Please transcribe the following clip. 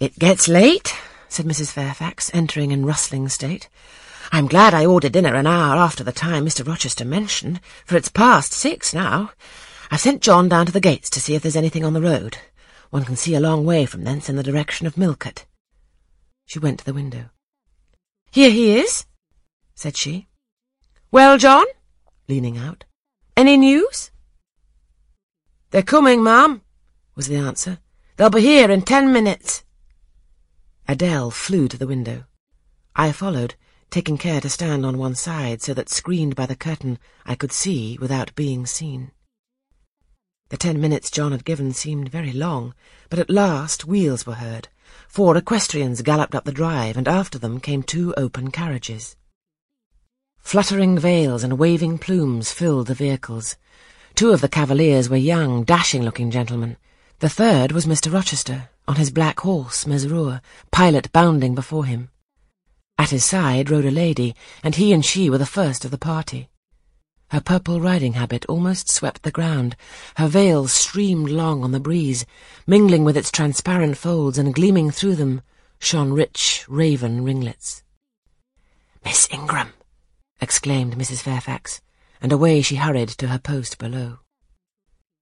It gets late, said Mrs. Fairfax, entering in rustling state. I'm glad I ordered dinner an hour after the time Mr. Rochester mentioned, for it's past six now. I've sent John down to the gates to see if there's anything on the road. One can see a long way from thence in the direction of Millcote. She went to the window. Here he is, said she. Well, John? leaning out. Any news? They're coming, ma'am, was the answer. They'll be here in ten minutes. Adele flew to the window. I followed, taking care to stand on one side so that, screened by the curtain, I could see without being seen. The ten minutes John had given seemed very long, but at last wheels were heard. Four equestrians galloped up the drive, and after them came two open carriages. Fluttering veils and waving plumes filled the vehicles. Two of the cavaliers were young, dashing-looking gentlemen. The third was Mr. Rochester, on his black horse, Mesrour, pilot bounding before him. At his side rode a lady, and he and she were the first of the party. Her purple riding habit almost swept the ground. Her veil streamed long on the breeze, mingling with its transparent folds and gleaming through them shone rich raven ringlets. Miss Ingram! exclaimed Mrs. Fairfax, and away she hurried to her post below.